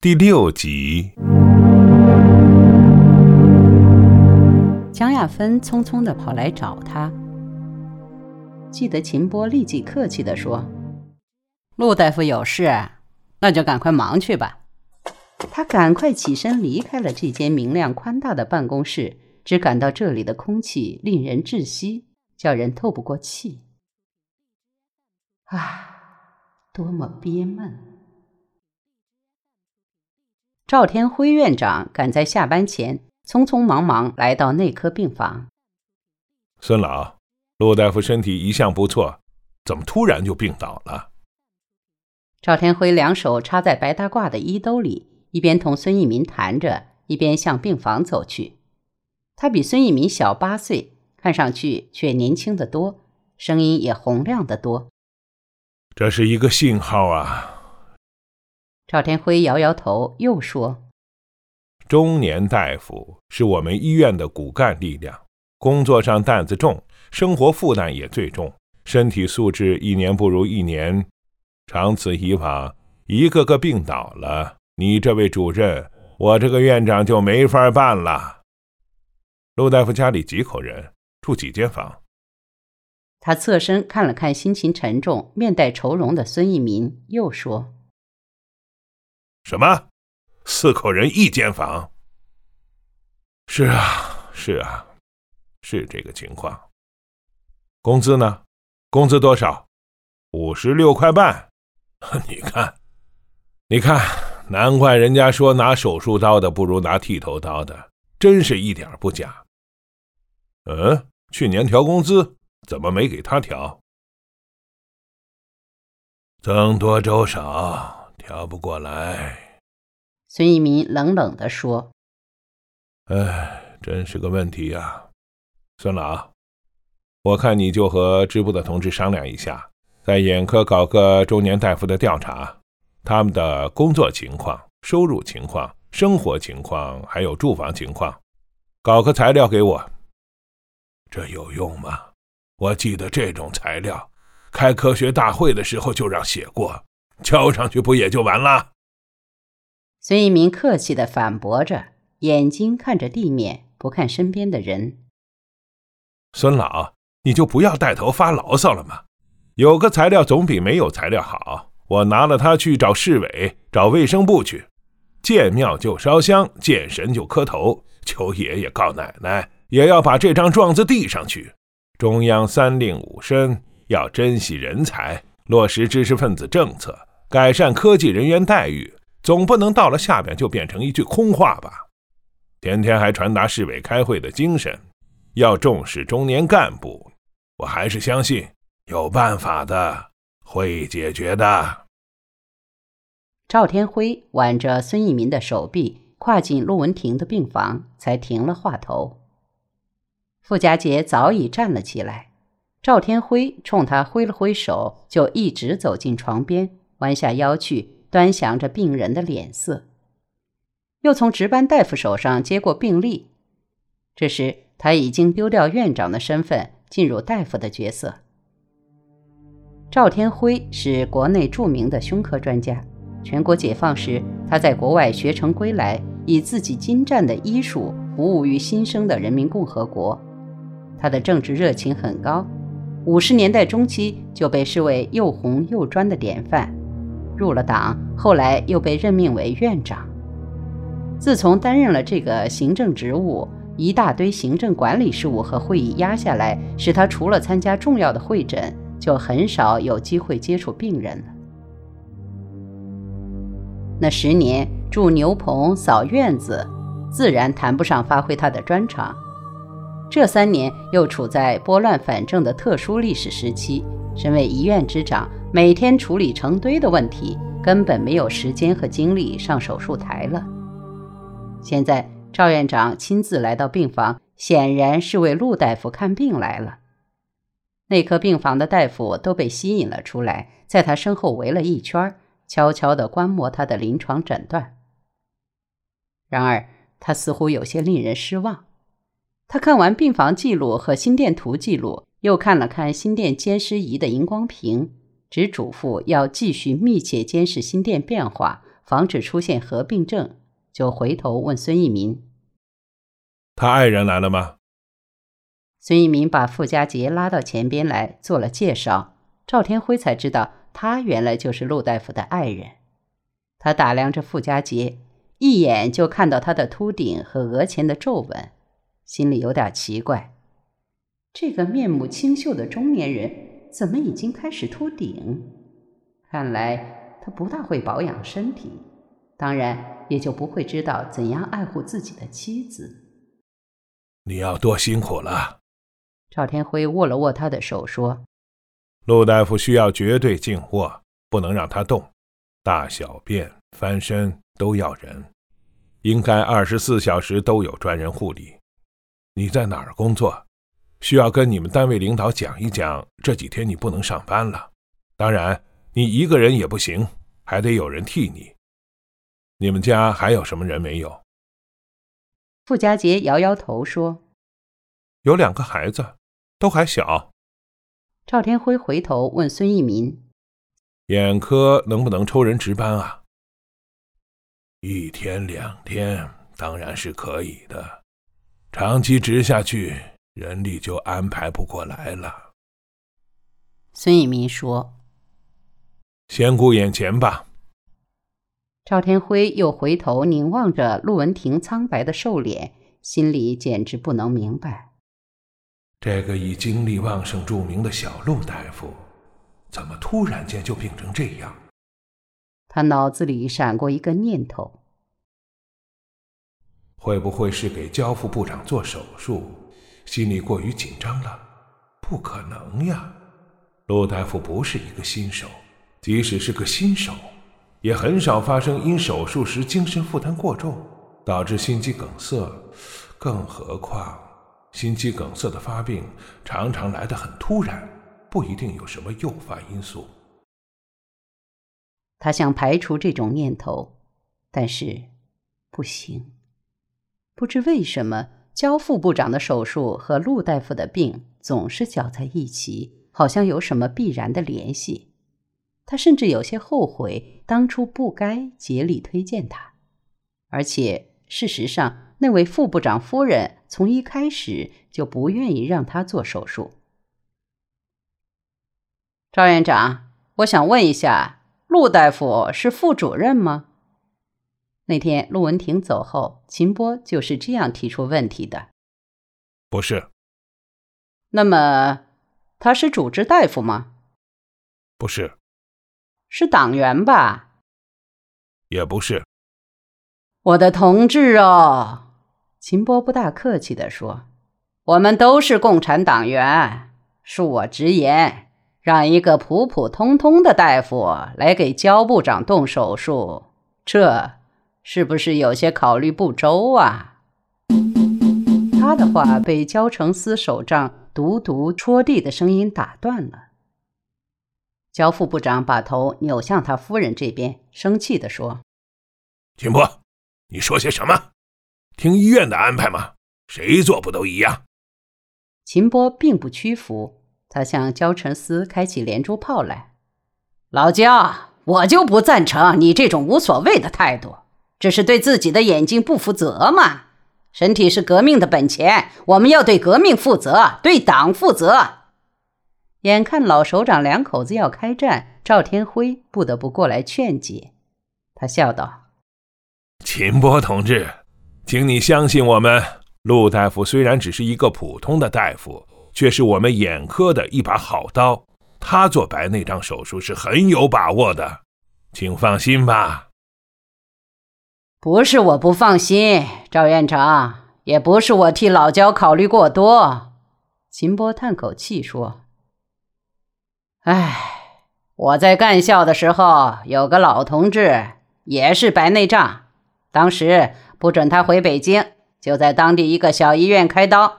第六集。江亚芬匆匆地跑来找他，记得秦波立即客气地说：“陆大夫有事，那就赶快忙去吧。”他赶快起身离开了这间明亮宽大的办公室，只感到这里的空气令人窒息，叫人透不过气。啊，多么憋闷！赵天辉院长赶在下班前，匆匆忙忙来到内科病房。孙老，陆大夫身体一向不错，怎么突然就病倒了？赵天辉两手插在白大褂的衣兜里。一边同孙一民谈着，一边向病房走去。他比孙一民小八岁，看上去却年轻得多，声音也洪亮得多。这是一个信号啊！赵天辉摇摇头，又说：“中年大夫是我们医院的骨干力量，工作上担子重，生活负担也最重，身体素质一年不如一年，长此以往，一个个病倒了。”你这位主任，我这个院长就没法办了。陆大夫家里几口人，住几间房？他侧身看了看心情沉重、面带愁容的孙一民，又说：“什么？四口人一间房？是啊，是啊，是这个情况。工资呢？工资多少？五十六块半。你看，你看。”难怪人家说拿手术刀的不如拿剃头刀的，真是一点不假。嗯，去年调工资怎么没给他调？僧多粥少，调不过来。孙一民冷冷地说：“哎，真是个问题呀，孙老，我看你就和支部的同志商量一下，在眼科搞个中年大夫的调查。”他们的工作情况、收入情况、生活情况，还有住房情况，搞个材料给我。这有用吗？我记得这种材料，开科学大会的时候就让写过，交上去不也就完了？孙一鸣客气的反驳着，眼睛看着地面，不看身边的人。孙老，你就不要带头发牢骚了嘛！有个材料总比没有材料好。我拿了它去找市委、找卫生部去，见庙就烧香，见神就磕头，求爷爷告奶奶，也要把这张状子递上去。中央三令五申要珍惜人才，落实知识分子政策，改善科技人员待遇，总不能到了下边就变成一句空话吧？天天还传达市委开会的精神，要重视中年干部。我还是相信有办法的。会解决的。赵天辉挽着孙一民的手臂，跨进陆文婷的病房，才停了话头。傅家杰早已站了起来，赵天辉冲他挥了挥手，就一直走进床边，弯下腰去端详着病人的脸色，又从值班大夫手上接过病历。这时他已经丢掉院长的身份，进入大夫的角色。赵天辉是国内著名的胸科专家。全国解放时，他在国外学成归来，以自己精湛的医术服务于新生的人民共和国。他的政治热情很高，五十年代中期就被视为又红又专的典范。入了党，后来又被任命为院长。自从担任了这个行政职务，一大堆行政管理事务和会议压下来，使他除了参加重要的会诊。就很少有机会接触病人了。那十年住牛棚、扫院子，自然谈不上发挥他的专长。这三年又处在拨乱反正的特殊历史时期，身为一院之长，每天处理成堆的问题，根本没有时间和精力上手术台了。现在赵院长亲自来到病房，显然是为陆大夫看病来了。内科病房的大夫都被吸引了出来，在他身后围了一圈，悄悄地观摩他的临床诊断。然而，他似乎有些令人失望。他看完病房记录和心电图记录，又看了看心电监视仪的荧光屏，只嘱咐要继续密切监视心电变化，防止出现合并症，就回头问孙一民：“他爱人来了吗？”孙一民把傅家杰拉到前边来做了介绍，赵天辉才知道他原来就是陆大夫的爱人。他打量着傅家杰，一眼就看到他的秃顶和额前的皱纹，心里有点奇怪：这个面目清秀的中年人怎么已经开始秃顶？看来他不大会保养身体，当然也就不会知道怎样爱护自己的妻子。你要多辛苦了。赵天辉握了握他的手，说：“陆大夫需要绝对静卧，不能让他动，大小便、翻身都要人，应该二十四小时都有专人护理。你在哪儿工作？需要跟你们单位领导讲一讲，这几天你不能上班了。当然，你一个人也不行，还得有人替你。你们家还有什么人没有？”傅家杰摇摇头说：“有两个孩子。”都还小。赵天辉回头问孙一民：“眼科能不能抽人值班啊？”一天两天当然是可以的，长期值下去，人力就安排不过来了。孙一民说：“先顾眼前吧。”赵天辉又回头凝望着陆文婷苍白的瘦脸，心里简直不能明白。这个以精力旺盛著名的小陆大夫，怎么突然间就病成这样？他脑子里闪过一个念头：会不会是给焦副部长做手术，心里过于紧张了？不可能呀！陆大夫不是一个新手，即使是个新手，也很少发生因手术时精神负担过重导致心肌梗塞，更何况……心肌梗塞的发病常常来得很突然，不一定有什么诱发因素。他想排除这种念头，但是不行。不知为什么，焦副部长的手术和陆大夫的病总是搅在一起，好像有什么必然的联系。他甚至有些后悔当初不该竭力推荐他，而且事实上。那位副部长夫人从一开始就不愿意让他做手术。赵院长，我想问一下，陆大夫是副主任吗？那天陆文婷走后，秦波就是这样提出问题的。不是。那么他是主治大夫吗？不是。是党员吧？也不是。我的同志哦。秦波不大客气地说：“我们都是共产党员，恕我直言，让一个普普通通的大夫来给焦部长动手术，这是不是有些考虑不周啊？”他的话被焦成思手杖独独戳地的声音打断了。焦副部长把头扭向他夫人这边，生气地说：“秦波，你说些什么？”听医院的安排吗？谁做不都一样？秦波并不屈服，他向焦成思开起连珠炮来。老焦，我就不赞成你这种无所谓的态度，这是对自己的眼睛不负责嘛！身体是革命的本钱，我们要对革命负责，对党负责。眼看老首长两口子要开战，赵天辉不得不过来劝解。他笑道：“秦波同志。”请你相信我们，陆大夫虽然只是一个普通的大夫，却是我们眼科的一把好刀。他做白内障手术是很有把握的，请放心吧。不是我不放心，赵院长，也不是我替老焦考虑过多。秦波叹口气说：“唉，我在干校的时候有个老同志，也是白内障，当时。”不准他回北京，就在当地一个小医院开刀，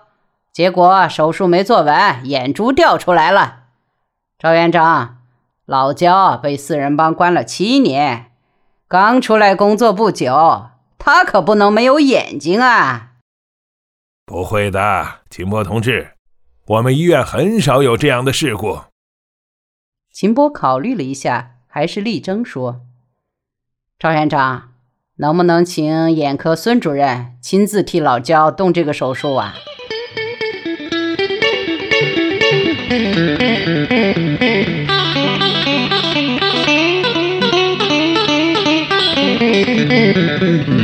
结果手术没做完，眼珠掉出来了。赵院长，老焦被四人帮关了七年，刚出来工作不久，他可不能没有眼睛啊！不会的，秦波同志，我们医院很少有这样的事故。秦波考虑了一下，还是力争说：“赵院长，能不能请眼科孙主任亲自替老焦动这个手术啊？Música